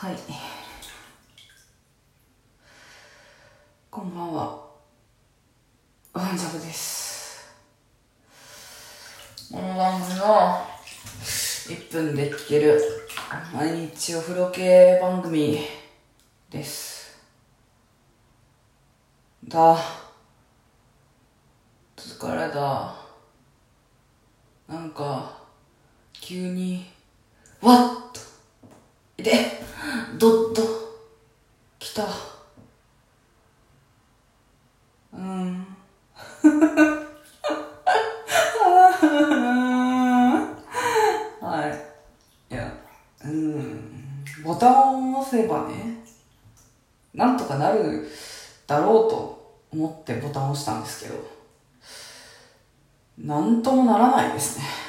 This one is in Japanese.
はい。こんばんは。ワンジャブです。この番組は、1分で聞ける、毎日お風呂系番組です。だ。疲れた。なんか、急に、わっと、いて、どっと、来た。うん。はい。いや、うん。ボタンを押せばね、なんとかなるだろうと思ってボタンを押したんですけど、なんともならないですね。